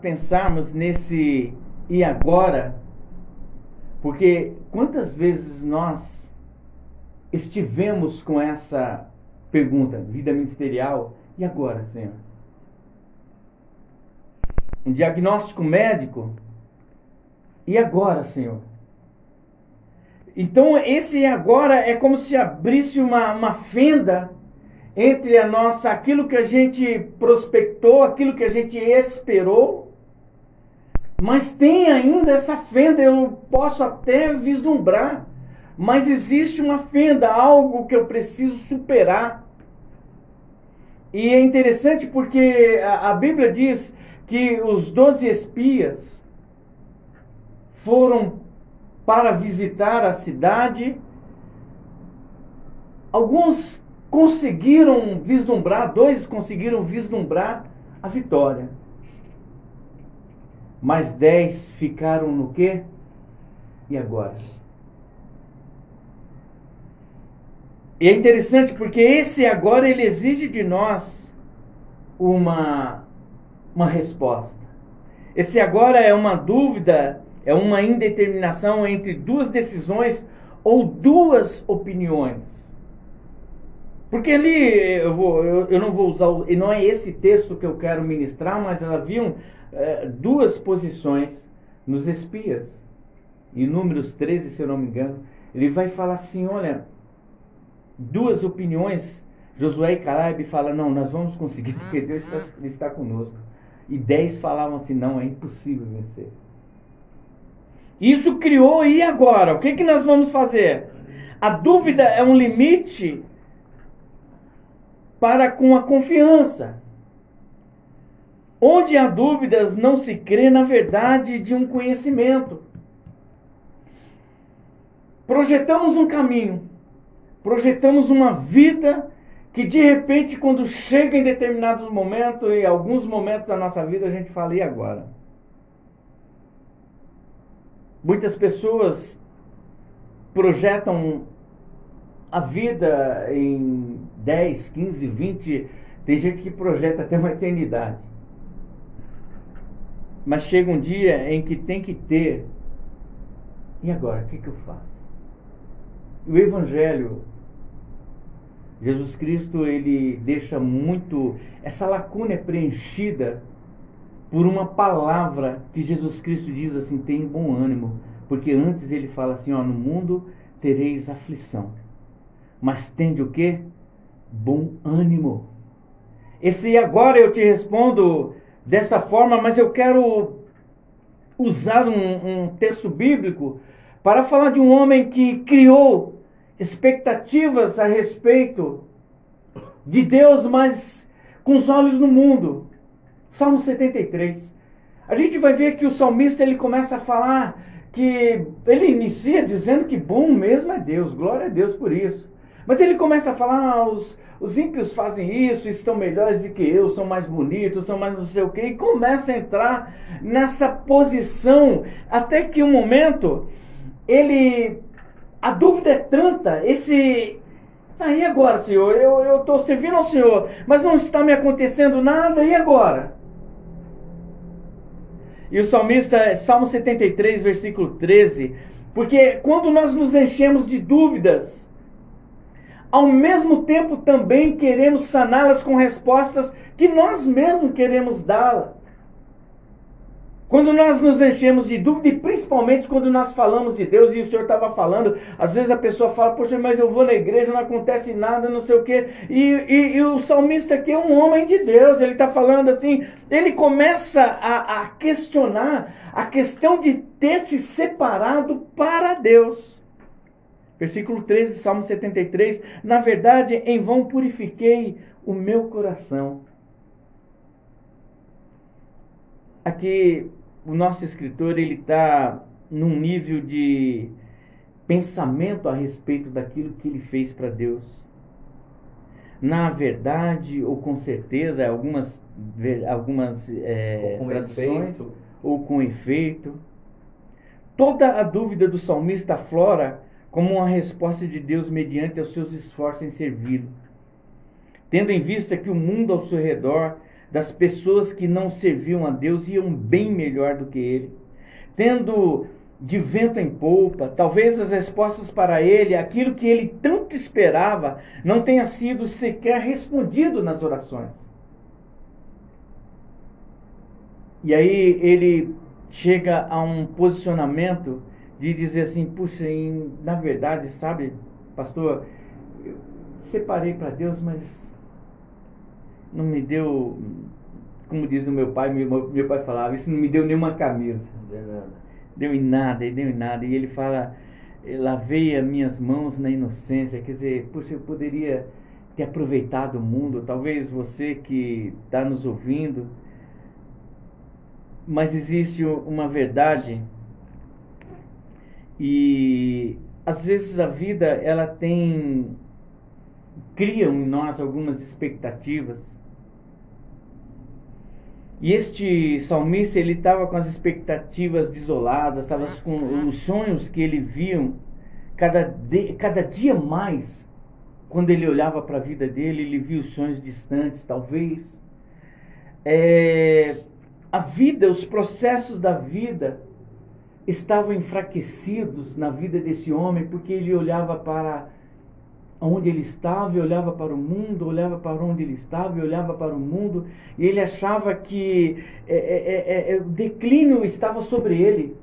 pensarmos nesse e agora, porque quantas vezes nós estivemos com essa pergunta, vida ministerial, e agora, Senhor? Um diagnóstico médico, e agora, Senhor? Então, esse agora é como se abrisse uma, uma fenda entre a nossa, aquilo que a gente prospectou, aquilo que a gente esperou, mas tem ainda essa fenda, eu posso até vislumbrar, mas existe uma fenda, algo que eu preciso superar. E é interessante porque a, Bíblia diz que os doze espias foram para visitar a cidade. Alguns conseguiram vislumbrar, dois conseguiram vislumbrar a vitória. Mas dez ficaram no quê? E agora? E é interessante porque esse agora ele exige de nós uma, uma resposta. Esse agora é uma dúvida, é uma indeterminação entre duas decisões ou duas opiniões. Porque ali eu, vou, eu, eu não vou usar, e não é esse texto que eu quero ministrar, mas haviam é, duas posições nos espias. Em Números 13, se eu não me engano, ele vai falar assim: olha, duas opiniões. Josué e Caleb falam: não, nós vamos conseguir porque Deus está, está conosco. E dez falavam assim: não, é impossível vencer. Isso criou, e agora? O que, que nós vamos fazer? A dúvida é um limite para com a confiança. Onde há dúvidas, não se crê na verdade de um conhecimento. Projetamos um caminho, projetamos uma vida que de repente, quando chega em determinados momentos, em alguns momentos da nossa vida, a gente fala, e agora? Muitas pessoas projetam a vida em 10, 15, 20, tem gente que projeta até uma eternidade. Mas chega um dia em que tem que ter. E agora, o que, que eu faço? O Evangelho, Jesus Cristo, ele deixa muito. Essa lacuna é preenchida por uma palavra que Jesus Cristo diz assim: tem bom ânimo. Porque antes ele fala assim: ó, no mundo tereis aflição. Mas tende o que? Bom ânimo. Esse agora eu te respondo dessa forma, mas eu quero usar um, um texto bíblico para falar de um homem que criou expectativas a respeito de Deus, mas com os olhos no mundo. Salmo 73. A gente vai ver que o salmista ele começa a falar que ele inicia dizendo que bom mesmo é Deus, glória a Deus por isso. Mas ele começa a falar, ah, os, os ímpios fazem isso, estão melhores do que eu, são mais bonitos, são mais não sei o quê, e começa a entrar nessa posição, até que um momento, ele, a dúvida é tanta, esse, aí ah, agora, Senhor, eu estou servindo ao Senhor, mas não está me acontecendo nada, e agora? E o salmista, Salmo 73, versículo 13, porque quando nós nos enchemos de dúvidas, ao mesmo tempo também queremos saná-las com respostas que nós mesmos queremos dá-las. Quando nós nos enchemos de dúvida, e principalmente quando nós falamos de Deus, e o Senhor estava falando, às vezes a pessoa fala, poxa, mas eu vou na igreja, não acontece nada, não sei o quê. E, e, e o salmista aqui é um homem de Deus, ele está falando assim, ele começa a, a questionar a questão de ter se separado para Deus. Versículo 13, Salmo 73. Na verdade, em vão purifiquei o meu coração. Aqui, o nosso escritor, ele está num nível de pensamento a respeito daquilo que ele fez para Deus. Na verdade, ou com certeza, algumas, algumas é, ou traduções, efeito. ou com efeito. Toda a dúvida do salmista flora como uma resposta de Deus mediante os seus esforços em servi-lo. Tendo em vista que o mundo ao seu redor das pessoas que não serviam a Deus iam bem melhor do que ele. Tendo de vento em polpa, talvez as respostas para ele, aquilo que ele tanto esperava, não tenha sido sequer respondido nas orações. E aí ele chega a um posicionamento de dizer assim: puxa, na verdade, sabe, pastor, eu separei para Deus, mas não me deu, como diz o meu pai, meu, meu pai falava, isso não me deu nenhuma camisa. Não deu nada. Deu em nada, e deu em nada. E ele fala, lavei as minhas mãos na inocência, quer dizer, puxa, eu poderia ter aproveitado o mundo, talvez você que está nos ouvindo, mas existe uma verdade e às vezes a vida ela tem cria em nós algumas expectativas. E este salmista ele estava com as expectativas desoladas, estava com os sonhos que ele viam cada, de, cada dia mais. Quando ele olhava para a vida dele, ele via os sonhos distantes, talvez. É, a vida, os processos da vida estavam enfraquecidos na vida desse homem, porque ele olhava para onde ele estava, e olhava para o mundo, olhava para onde ele estava, e olhava para o mundo, e ele achava que é, é, é, é o declínio estava sobre ele.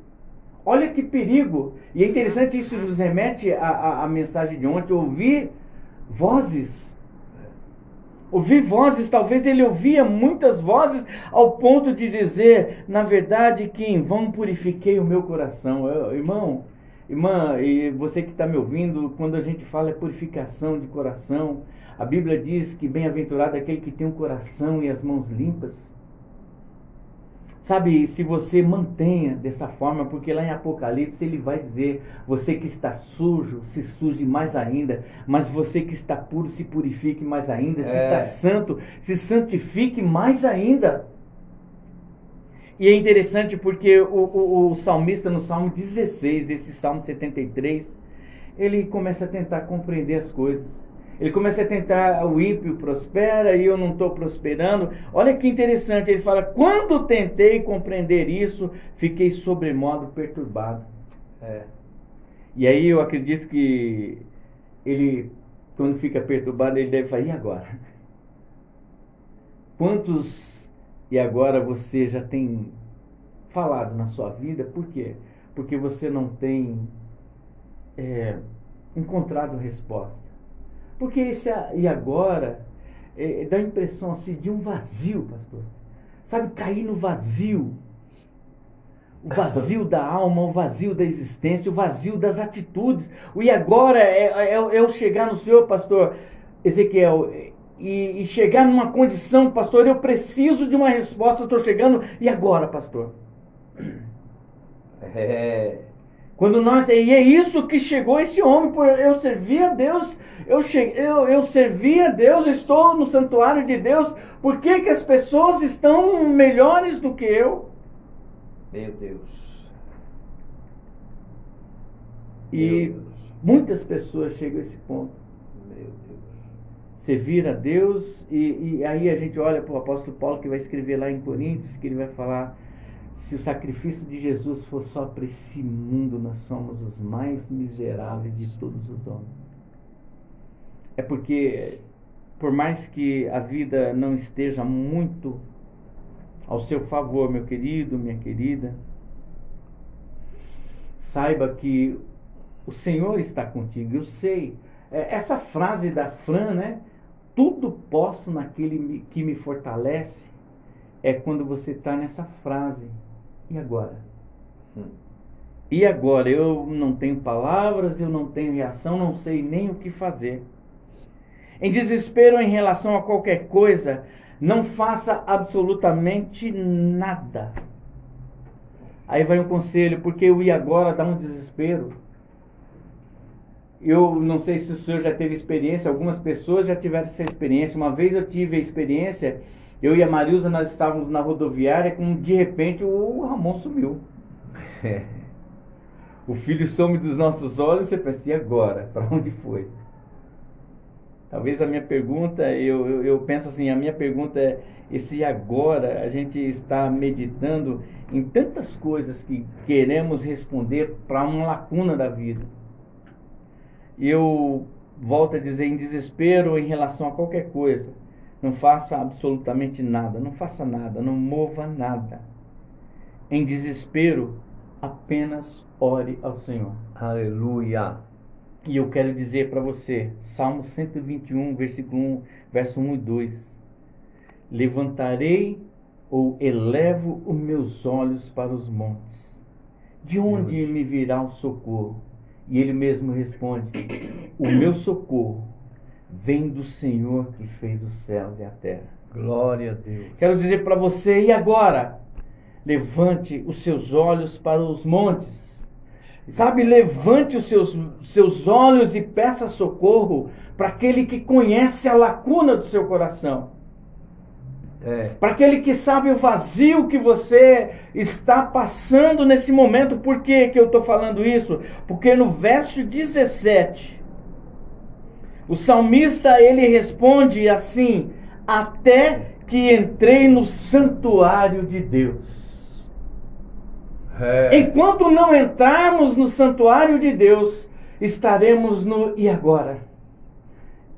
Olha que perigo! E é interessante, isso nos remete à, mensagem de ontem, ouvir vozes Ouvir vozes, talvez ele ouvia muitas vozes ao ponto de dizer, na verdade, que em vão purifiquei o meu coração. Eu, irmão, irmã, e você que está me ouvindo, quando a gente fala purificação de coração, a Bíblia diz que bem-aventurado é aquele que tem um coração e as mãos limpas. Sabe, se você mantenha dessa forma, porque lá em Apocalipse ele vai dizer: você que está sujo, se suje mais ainda, mas você que está puro, se purifique mais ainda, se é. está santo, se santifique mais ainda. E é interessante porque o, o, o salmista, no Salmo 16, desse Salmo 73, ele começa a tentar compreender as coisas. Ele começa a tentar, o ímpio prospera e eu não estou prosperando. Olha que interessante, ele fala: quando tentei compreender isso, fiquei sobremodo perturbado. É. E aí eu acredito que ele, quando fica perturbado, ele deve falar: e agora? Quantos e agora você já tem falado na sua vida? Por quê? Porque você não tem é, encontrado resposta. Porque esse e agora é, dá a impressão assim de um vazio, pastor. Sabe, cair no vazio. O vazio da alma, o vazio da existência, o vazio das atitudes. O e agora é, é, é eu chegar no Senhor, pastor Ezequiel, e, e, chegar numa condição, pastor, eu preciso de uma resposta, eu estou chegando, e agora, pastor? É, quando nós, e é isso que chegou esse homem, eu servi a Deus, eu, cheguei, eu, eu servi a Deus, eu estou no santuário de Deus, por que, que as pessoas estão melhores do que eu? Meu Deus. E Meu Deus. muitas pessoas chegam a esse ponto. Meu Deus. Servir a Deus, e, e aí a gente olha para o apóstolo Paulo que vai escrever lá em Coríntios, que ele vai falar se o sacrifício de Jesus for só para esse mundo, nós somos os mais miseráveis de todos os homens. É porque, por mais que a vida não esteja muito ao seu favor, meu querido, minha querida, saiba que o Senhor está contigo. Eu sei. É, essa frase da Fran, né? Tudo posso naquele que me fortalece. É quando você está nessa frase e agora? Hum. E agora? Eu não tenho palavras, eu não tenho reação, não sei nem o que fazer. Em desespero em relação a qualquer coisa, não faça absolutamente nada. Aí vai um conselho, porque o e agora dá um desespero. Eu não sei se o senhor já teve experiência, algumas pessoas já tiveram essa experiência. Uma vez eu tive a experiência eu e a Marilza, nós estávamos na rodoviária, quando de repente o Ramon sumiu. É. O filho some dos nossos olhos, você pensa, e agora? Para onde foi? Talvez a minha pergunta, eu, eu, eu penso assim, a minha pergunta é esse agora, a gente está meditando em tantas coisas que queremos responder para uma lacuna da vida. Eu volto a dizer, em desespero em relação a qualquer coisa, não faça absolutamente nada, não faça nada, não mova nada. Em desespero, apenas ore ao Senhor. Aleluia. E eu quero dizer para você, Salmo 121, versículo 1, verso 1 e 2. Levantarei ou elevo os meus olhos para os montes. De onde me virá o socorro? E ele mesmo responde: O meu socorro vem do Senhor que fez os céus e a terra. Glória a Deus. Quero dizer para você, e agora? Levante os seus olhos para os montes. Sabe, levante os seus, seus olhos e peça socorro para aquele que conhece a lacuna do seu coração. É. Para aquele que sabe o vazio que você está passando nesse momento. Por que, que eu estou falando isso? Porque no verso 17, o salmista ele responde assim: Até que entrei no santuário de Deus. É. Enquanto não entrarmos no santuário de Deus, estaremos no e agora?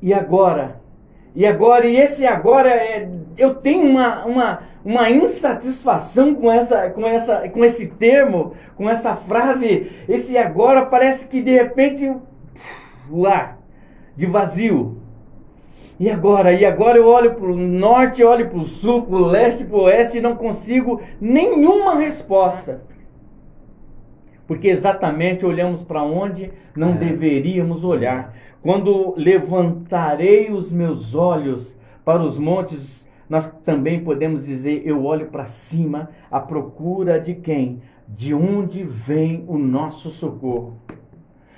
E agora? E agora? E esse agora é. Eu tenho uma, uma, uma insatisfação com, essa, com, essa, com esse termo, com essa frase. Esse agora parece que de repente. O ar de vazio. E agora? E agora eu olho para o norte, olho para o sul, para o leste, para o oeste e não consigo nenhuma resposta. Porque exatamente olhamos para onde não É. deveríamos olhar. Quando levantarei os meus olhos para os montes, nós também podemos dizer: eu olho para cima à procura de quem? De onde vem o nosso socorro?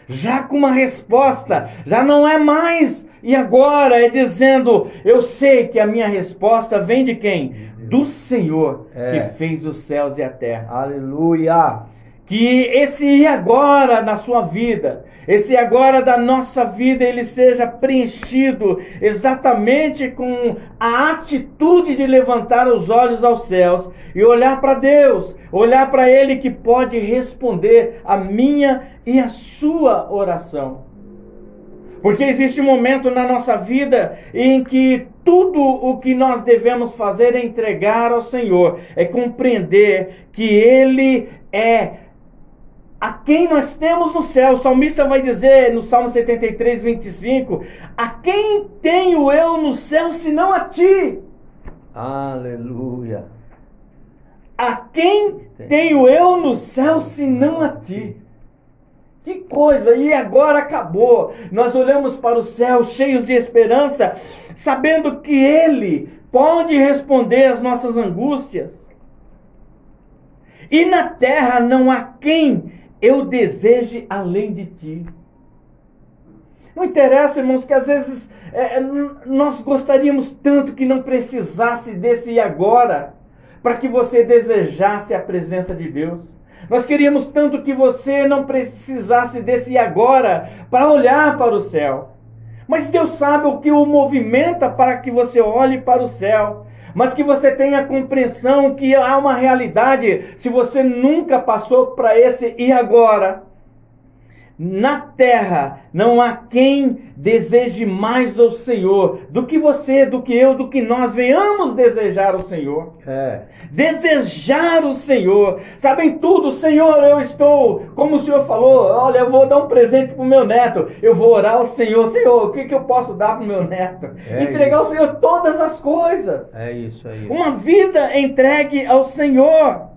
Já com uma resposta, já não é mais e agora, é dizendo: eu sei que a minha resposta vem de quem? Do Senhor É. que fez os céus e a terra. Aleluia. Que esse e agora na sua vida, esse agora da nossa vida, ele seja preenchido exatamente com a atitude de levantar os olhos aos céus e olhar para Deus, olhar para Ele que pode responder a minha e a sua oração. Porque existe um momento na nossa vida em que tudo o que nós devemos fazer é entregar ao Senhor, é compreender que Ele é a quem nós temos no céu. O salmista vai dizer no Salmo 73, 25: A quem tenho eu no céu senão a ti? Aleluia. A quem tenho eu no céu senão a ti? Que coisa! E agora acabou. Nós olhamos para o céu cheios de esperança, sabendo que Ele pode responder às nossas angústias. E na terra não há quem eu deseje além de ti. Não interessa, irmãos, que às vezes é, n- nós gostaríamos tanto que não precisasse desse e agora, para que você desejasse a presença de Deus. Nós queríamos tanto que você não precisasse desse e agora para olhar para o céu. Mas Deus sabe o que o movimenta para que você olhe para o céu. Mas que você tenha a compreensão que há uma realidade, se você nunca passou para esse e agora. Na terra não há quem deseje mais ao Senhor do que você, do que eu, do que nós venhamos desejar ao Senhor É. desejar o Senhor. Sabem tudo, Senhor, eu estou, como o Senhor falou, olha, eu vou dar um presente para o meu neto. Eu vou orar ao Senhor, Senhor, o que, que eu posso dar para o meu neto? É Entregar ao Senhor todas as coisas. É isso aí. Uma vida entregue ao Senhor.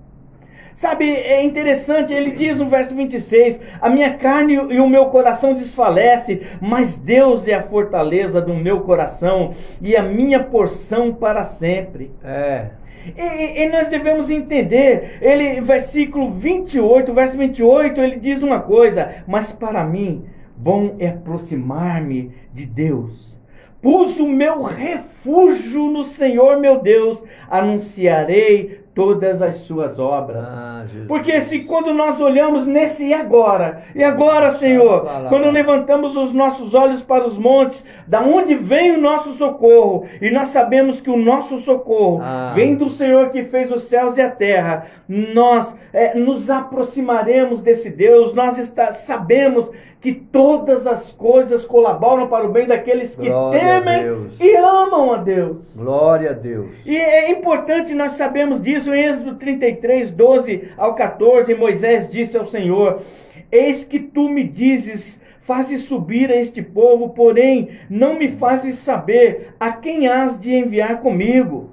Sabe, é interessante, ele diz no verso 26: A minha carne e o meu coração desfalece, mas Deus é a fortaleza do meu coração e a minha porção para sempre. É. E, e nós devemos entender, ele, versículo 28, verso 28, ele diz uma coisa, mas para mim, bom é aproximar-me de Deus. Pus o meu refúgio no Senhor meu Deus, anunciarei todas as suas obras. Ah. Porque se quando nós olhamos nesse e agora, e agora, Senhor, quando levantamos os nossos olhos para os montes, da onde vem o nosso socorro? E nós sabemos que o nosso socorro Ah. vem do Senhor que fez os céus e a terra. Nós eh, nos aproximaremos desse Deus, nós está- sabemos que todas as coisas colaboram para o bem daqueles que Glória temem e amam a Deus. Glória a Deus. E é importante nós sabemos disso em Êxodo 33, 12 ao 14. Moisés disse ao Senhor: Eis que tu me dizes, fazes subir a este povo, porém não me fazes saber a quem has de enviar comigo.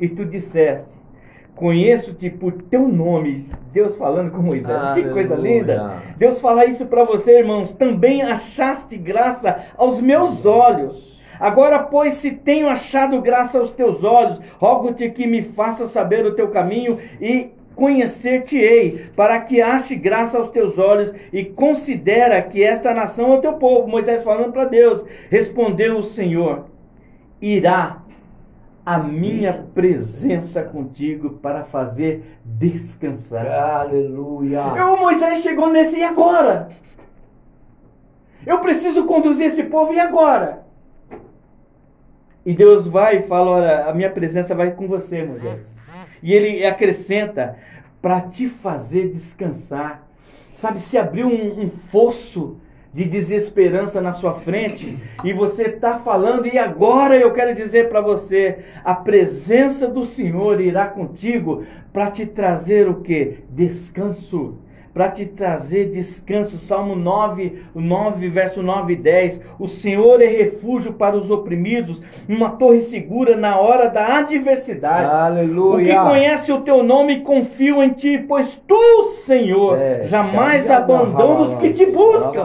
E tu disseste: Conheço-te por teu nome. Deus falando com Moisés. Que coisa Aleluia. linda. Deus fala isso para você, irmãos. Também achaste graça aos meus olhos. Agora, pois, se tenho achado graça aos teus olhos, rogo-te que me faça saber o teu caminho e conhecer-te-ei, para que ache graça aos teus olhos e considera que esta nação é o teu povo. Moisés falando para Deus. Respondeu o Senhor: Irá a minha presença contigo para fazer descansar. Aleluia. Eu, Moisés chegou nesse e agora? Eu preciso conduzir esse povo e agora? E Deus vai e fala: Olha, a minha presença vai com você, Moisés. E ele acrescenta: para te fazer descansar. Sabe, se abriu um, um fosso de desesperança na sua frente e você está falando, e agora eu quero dizer para você: a presença do Senhor irá contigo para te trazer o que? Descanso. Para te trazer descanso. Salmo 9, o 9, verso 9 e 10. O Senhor é refúgio para os oprimidos, uma torre segura na hora da adversidade. Aleluia. O que conhece o teu nome confio em ti, pois tu, Senhor, É, jamais abandona os que te buscam.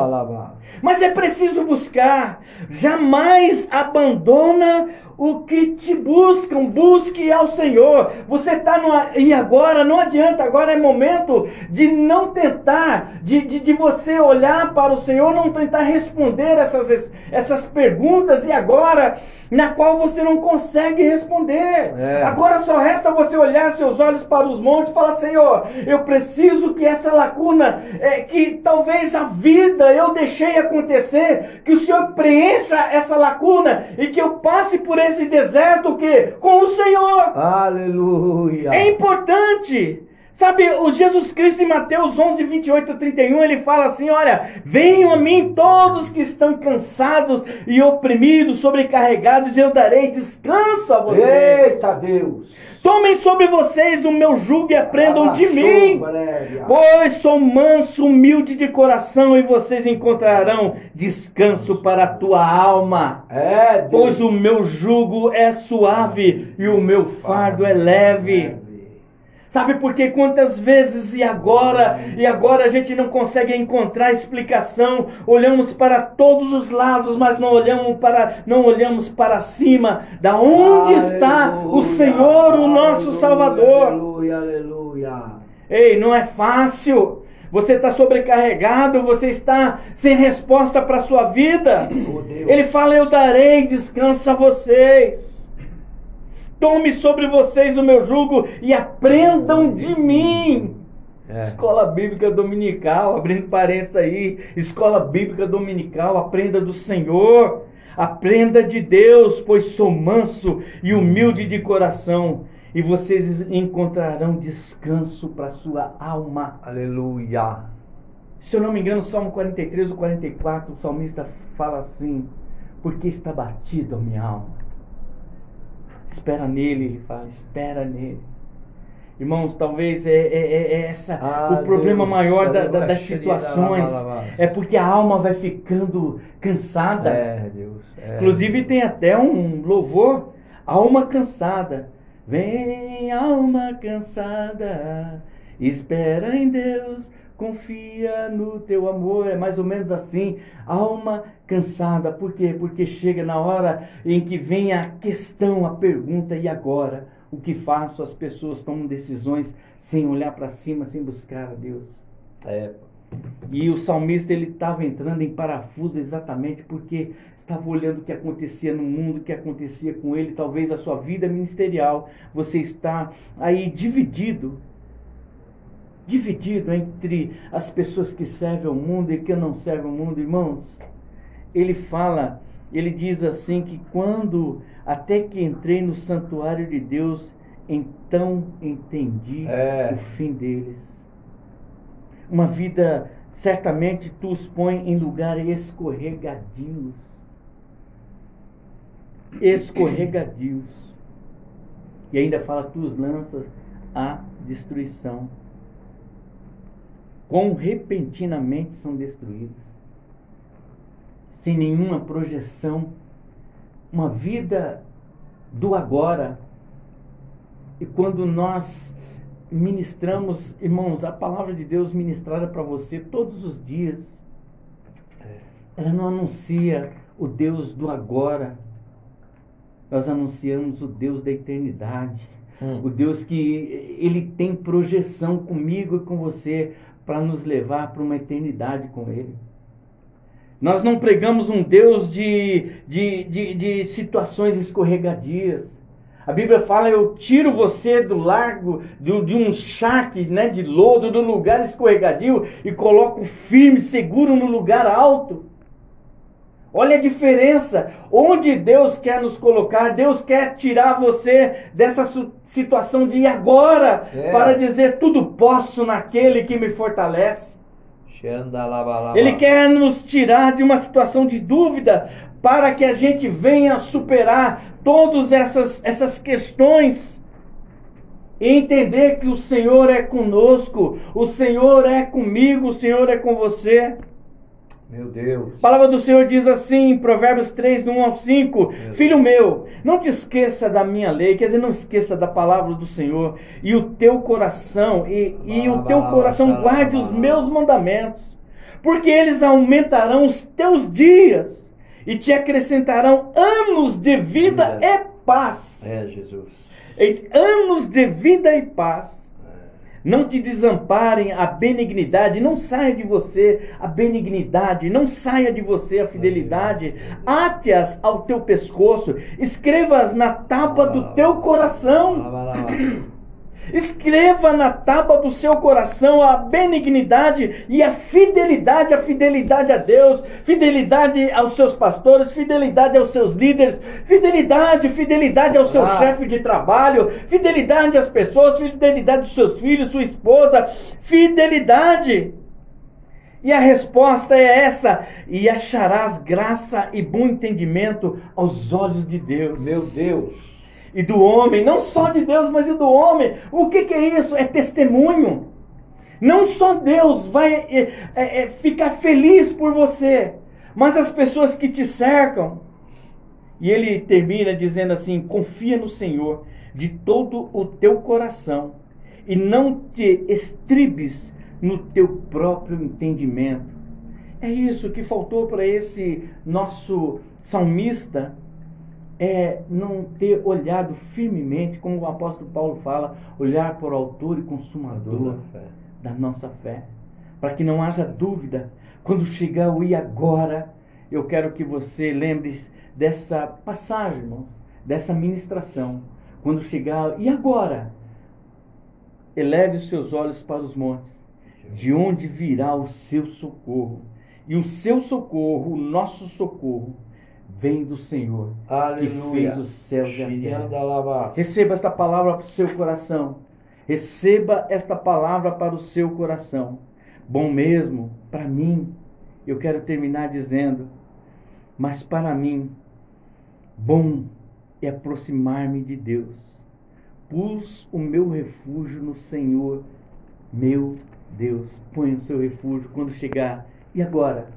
Mas é preciso buscar. Jamais abandona o que te buscam. Busque ao Senhor. Você está no. E agora, não adianta. Agora é momento de não tentar, de, de, de você olhar para o Senhor, não tentar responder essas, essas perguntas. E agora, na qual você não consegue responder. É. Agora só resta você olhar seus olhos para os montes e falar: Senhor, eu preciso que essa lacuna, é, que talvez a vida eu deixei acontecer, que o Senhor preencha essa lacuna e que eu passe por esse deserto que com o Senhor. Aleluia. É importante. Sabe, o Jesus Cristo em Mateus 11, 28 31, ele fala assim: Olha, venham a mim todos que estão cansados e oprimidos, sobrecarregados, e eu darei descanso a vocês. Eita Deus. Tomem sobre vocês o meu jugo e aprendam de mim. brega. Pois sou manso, humilde de coração, e vocês encontrarão descanso para a tua alma. É. Pois o meu jugo é suave e o meu fardo é leve. Sabe por quê? Quantas vezes e agora, e agora a gente não consegue encontrar explicação. Olhamos para todos os lados, mas não olhamos para, não olhamos para cima. Da onde está o Aleluia, Senhor, o nosso aleluia, Salvador? Aleluia, aleluia. Ei, não é fácil. Você está sobrecarregado, você está sem resposta para a sua vida. Oh. Ele fala: Eu darei descanso a vocês. Tome sobre vocês o meu jugo e aprendam de mim. É. Escola Bíblica Dominical, abrindo parênteses aí. Escola Bíblica Dominical, aprenda do Senhor. Aprenda de Deus, pois sou manso e humilde de coração. E vocês encontrarão descanso para sua alma. Aleluia. Se eu não me engano, Salmo 43 ou 44, o salmista fala assim: Porque está batido a minha alma. Espera nele, ele fala, espera nele. Irmãos, talvez é, é- é- é essa Ah, o problema Deus, maior da- da- das situações. lava, lava. É porque a alma vai ficando cansada. É, Deus. é. Inclusive tem até um louvor, alma cansada. Vem, alma cansada, espera em Deus, confia no teu amor. É mais ou menos assim, alma cansada. Por quê? Porque chega na hora em que vem a questão, a pergunta, e agora? O que faço? As pessoas tomam decisões sem olhar para cima, sem buscar a Deus. É. E o salmista ele estava entrando em parafuso exatamente porque estava olhando o que acontecia no mundo, o que acontecia com ele, talvez a sua vida ministerial. Você está aí dividido dividido entre as pessoas que servem ao mundo e que não servem ao mundo, irmãos. Ele fala, ele diz assim que quando até que entrei no santuário de Deus, então entendi É. o fim deles. Uma vida certamente tu os põe em lugares escorregadios. Escorregadios. E ainda fala, tu os lanças à destruição. Quão repentinamente são destruídos. Sem nenhuma projeção. Uma vida do agora. E quando nós ministramos, irmãos, a palavra de Deus ministrada para você todos os dias, ela não anuncia o Deus do agora. Nós anunciamos o Deus da eternidade. Hum. O Deus que ele tem projeção comigo e com você para nos levar para uma eternidade com Ele. Nós não pregamos um Deus de, de, de, de situações escorregadias. A Bíblia fala: eu tiro você do largo, do, de um charque né, de lodo, do lugar escorregadio e coloco firme, seguro no lugar alto. Olha a diferença. Onde Deus quer nos colocar, Deus quer tirar você dessa situação de agora, É. para dizer tudo posso naquele que me fortalece. Ele quer nos tirar de uma situação de dúvida para que a gente venha superar todas essas, essas questões e entender que o Senhor é conosco, o Senhor é comigo, o Senhor é com você. Meu Deus. A palavra do Senhor diz assim, em Provérbios 3, do 1 ao 5: Filho meu, não te esqueça da minha lei, quer dizer, não esqueça da palavra do Senhor, e o teu coração, e, e o teu coração guarde os meus mandamentos, porque eles aumentarão os teus dias e te acrescentarão anos de vida Vida. e paz. É, Jesus. E Anos de vida e paz. Não te desamparem a benignidade, não saia de você a benignidade, não saia de você a fidelidade. Ate-as ao teu pescoço, escreva-as na tábua do teu coração. Escreva na tábua do seu coração a benignidade e a fidelidade, a fidelidade a Deus, fidelidade aos seus pastores, fidelidade aos seus líderes, fidelidade, fidelidade ao seu Ah. chefe de trabalho, fidelidade às pessoas, fidelidade aos seus filhos, sua esposa, fidelidade. E a resposta é essa: e acharás graça e bom entendimento aos olhos de Deus Meu Deus. E do homem, não só de Deus, mas e do homem. O que, que é isso? É testemunho. Não só Deus vai é, é, é, ficar feliz por você, mas as pessoas que te cercam. E ele termina dizendo assim: confia no Senhor de todo o teu coração e não te estribes no teu próprio entendimento. É isso que faltou para esse nosso salmista é não ter olhado firmemente, como o apóstolo Paulo fala, olhar para o autor e consumador fé. da nossa fé, para que não haja dúvida. Quando chegar o e agora, eu quero que você lembre dessa passagem, irmãos, dessa ministração. Quando chegar e agora, eleve os seus olhos para os montes, de onde virá o seu socorro. E o seu socorro, o nosso socorro, vem do Senhor, que Aleluia. fez os céus e a terra. Receba esta palavra para o seu coração. Receba esta palavra para o seu coração. Bom mesmo, para mim, eu quero terminar dizendo, mas para mim, bom é aproximar-me de Deus. Pus o meu refúgio no Senhor, meu Deus. Põe o seu refúgio quando chegar. E agora?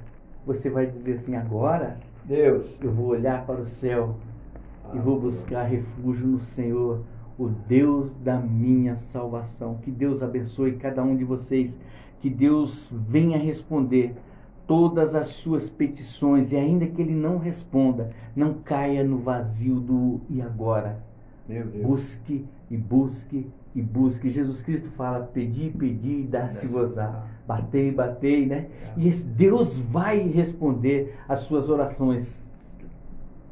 Você vai dizer assim: agora Deus. eu vou olhar para o céu e vou buscar refúgio no Senhor, o Deus da minha salvação. Que Deus abençoe cada um de vocês, que Deus venha responder todas as suas petições e ainda que ele não responda, não caia no vazio do e agora. Busque e busque e busque. Jesus Cristo fala: pedi, pedi, e dá-se-vos-á. Batei, batei, né? E esse Deus vai responder as suas orações.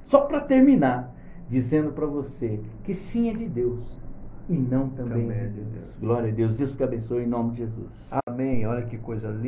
Só para terminar, dizendo para você que sim é de Deus e não também, Também é é de de Deus. Deus. Glória a Deus. Deus que abençoe em nome de Jesus. Amém. Olha que coisa linda.